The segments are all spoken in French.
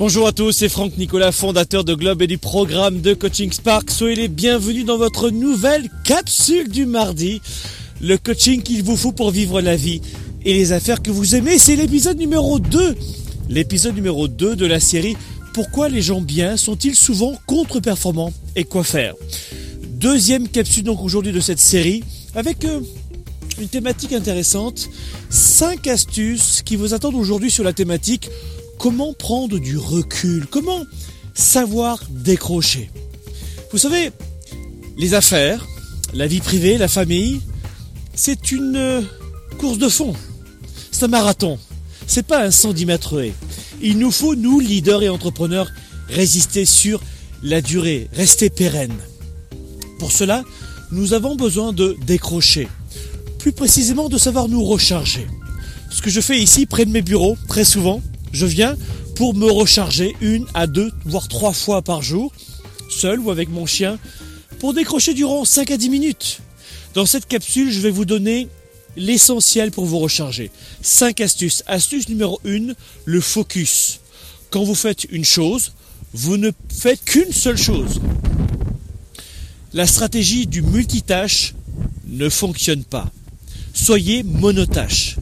Bonjour à tous, c'est Franck Nicolas, fondateur de Globe et du programme de Coaching Spark. Soyez les bienvenus dans votre nouvelle capsule du mardi. Le coaching qu'il vous faut pour vivre la vie et les affaires que vous aimez, c'est l'épisode numéro 2. L'épisode numéro 2 de la série Pourquoi les gens bien sont-ils souvent contre-performants et quoi faire? Deuxième capsule donc aujourd'hui de cette série avec euh, une thématique intéressante. 5 astuces qui vous attendent aujourd'hui sur la thématique comment prendre du recul, comment savoir décrocher? Vous savez, les affaires, la vie privée, la famille, c'est une euh, course de fond. C'est un marathon. C'est pas un 110 mètres. Il nous faut, nous, leaders et entrepreneurs, résister sur la durée, rester pérenne. Pour cela, nous avons besoin de décrocher. Plus précisément, de savoir nous recharger. Ce que je fais ici, près de mes bureaux, très souvent, je viens pour me recharger une à deux, voire trois fois par jour, seul ou avec mon chien, pour décrocher durant 5 à 10 minutes. Dans cette capsule, je vais vous donner l'essentiel pour vous recharger. 5 astuces. Astuce numéro 1, le focus. Quand vous faites une chose, vous ne faites qu'une seule chose. La stratégie du multitâche ne fonctionne pas. Soyez monotâche.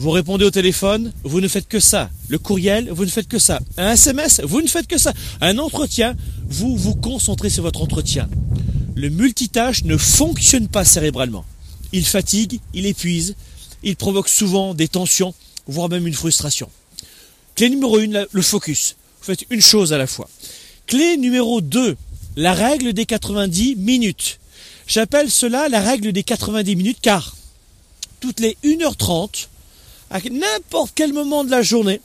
Vous répondez au téléphone, vous ne faites que ça. Le courriel, vous ne faites que ça. Un SMS, vous ne faites que ça. Un entretien, vous vous concentrez sur votre entretien. Le multitâche ne fonctionne pas cérébralement. Il fatigue, il épuise, il provoque souvent des tensions, voire même une frustration. Clé numéro 1, le focus. Vous faites une chose à la fois. Clé numéro 2, la règle des 90 minutes. J'appelle cela la règle des 90 minutes car toutes les 1h30, à n'importe quel moment de la journée,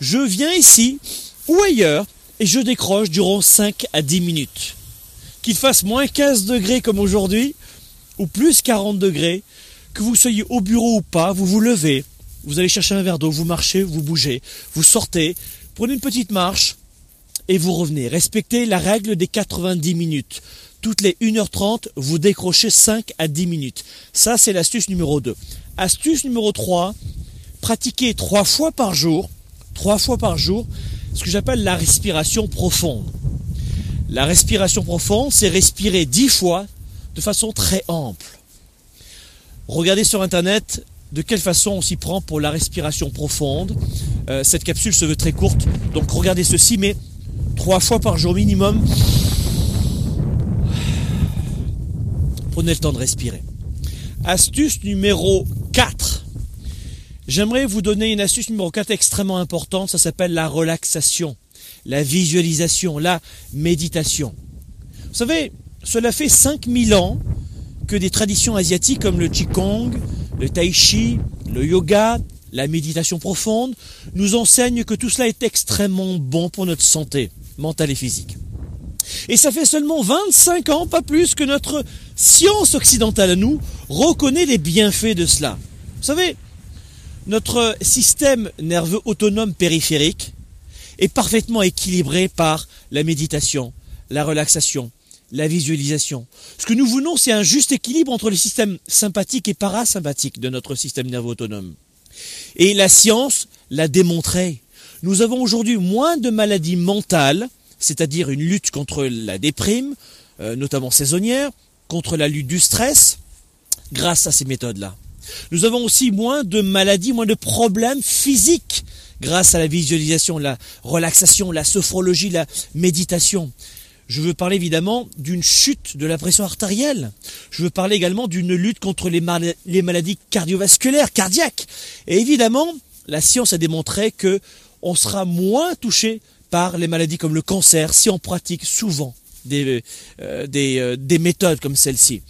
je viens ici ou ailleurs et je décroche durant 5 à 10 minutes. Qu'il fasse moins 15 degrés comme aujourd'hui ou plus 40 degrés, que vous soyez au bureau ou pas, vous vous levez, vous allez chercher un verre d'eau, vous marchez, vous bougez, vous sortez, prenez une petite marche et vous revenez. Respectez la règle des 90 minutes. Toutes les 1h30, vous décrochez 5 à 10 minutes. Ça, c'est l'astuce numéro 2. Astuce numéro 3, pratiquez trois fois par jour, trois fois par jour, ce que j'appelle la respiration profonde. La respiration profonde, c'est respirer dix fois de façon très ample. Regardez sur Internet de quelle façon on s'y prend pour la respiration profonde. Euh, cette capsule se veut très courte, donc regardez ceci, mais trois fois par jour minimum. Prenez le temps de respirer. Astuce numéro 4. J'aimerais vous donner une astuce numéro 4 extrêmement importante, ça s'appelle la relaxation, la visualisation, la méditation. Vous savez, cela fait 5000 ans que des traditions asiatiques comme le Qigong, le Tai Chi, le yoga, la méditation profonde nous enseignent que tout cela est extrêmement bon pour notre santé mentale et physique. Et ça fait seulement 25 ans, pas plus, que notre science occidentale à nous reconnaît les bienfaits de cela. Vous savez, notre système nerveux autonome périphérique est parfaitement équilibré par la méditation, la relaxation, la visualisation. Ce que nous voulons, c'est un juste équilibre entre le système sympathique et parasympathique de notre système nerveux autonome. Et la science l'a démontré. Nous avons aujourd'hui moins de maladies mentales, c'est-à-dire une lutte contre la déprime, euh, notamment saisonnière, contre la lutte du stress, grâce à ces méthodes-là. Nous avons aussi moins de maladies, moins de problèmes physiques grâce à la visualisation, la relaxation, la sophrologie, la méditation. Je veux parler évidemment d'une chute de la pression artérielle. Je veux parler également d'une lutte contre les, maladies cardiovasculaires, cardiaques. Et évidemment, la science a démontré que on sera moins touché par les maladies comme le cancer si on pratique souvent des, euh, euh, des méthodes comme celle-ci.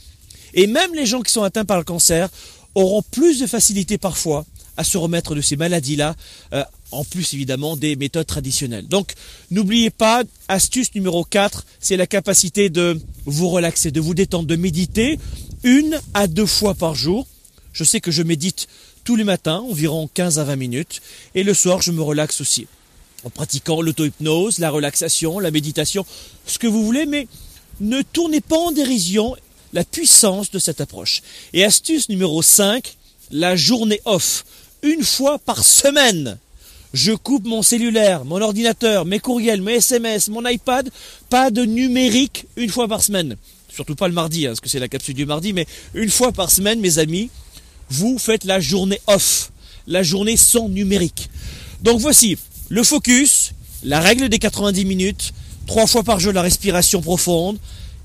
Et même les gens qui sont atteints par le cancer auront plus de facilité parfois à se remettre de ces maladies-là, euh, en plus évidemment des méthodes traditionnelles. Donc n'oubliez pas, astuce numéro 4, c'est la capacité de vous relaxer, de vous détendre, de méditer une à deux fois par jour. Je sais que je médite tous les matins, environ 15 à 20 minutes, et le soir je me relaxe aussi, en pratiquant l'auto-hypnose, la relaxation, la méditation, ce que vous voulez, mais ne tournez pas en dérision la puissance de cette approche. Et astuce numéro 5, la journée off. Une fois par semaine. Je coupe mon cellulaire, mon ordinateur, mes courriels, mes SMS, mon iPad. Pas de numérique une fois par semaine. Surtout pas le mardi, hein, parce que c'est la capsule du mardi, mais une fois par semaine, mes amis, vous faites la journée off, la journée sans numérique. Donc voici le focus, la règle des 90 minutes, trois fois par jour la respiration profonde.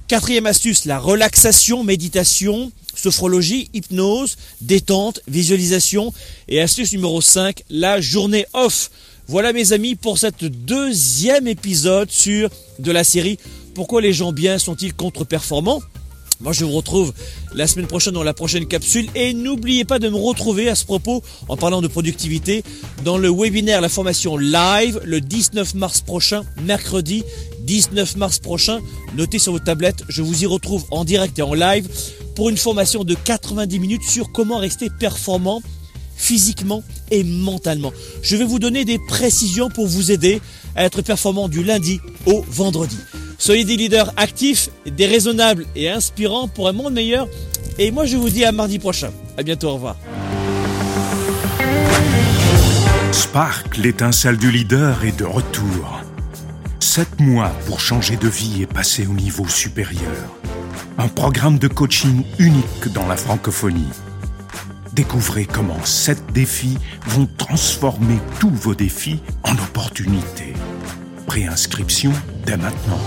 Quatrième astuce, la relaxation, méditation, sophrologie, hypnose, détente, visualisation. Et astuce numéro 5, la journée off. Voilà mes amis pour cette deuxième épisode sur de la série Pourquoi les gens bien sont-ils contre-performants? Moi, je vous retrouve la semaine prochaine dans la prochaine capsule. Et n'oubliez pas de me retrouver à ce propos, en parlant de productivité, dans le webinaire, la formation live, le 19 mars prochain, mercredi 19 mars prochain. Notez sur vos tablettes, je vous y retrouve en direct et en live pour une formation de 90 minutes sur comment rester performant physiquement et mentalement. Je vais vous donner des précisions pour vous aider à être performant du lundi au vendredi. Soyez des leaders actifs, déraisonnables et inspirants pour un monde meilleur. Et moi, je vous dis à mardi prochain. À bientôt, au revoir. Spark, l'étincelle du leader, est de retour. Sept mois pour changer de vie et passer au niveau supérieur. Un programme de coaching unique dans la francophonie. Découvrez comment sept défis vont transformer tous vos défis en opportunités. Préinscription dès maintenant.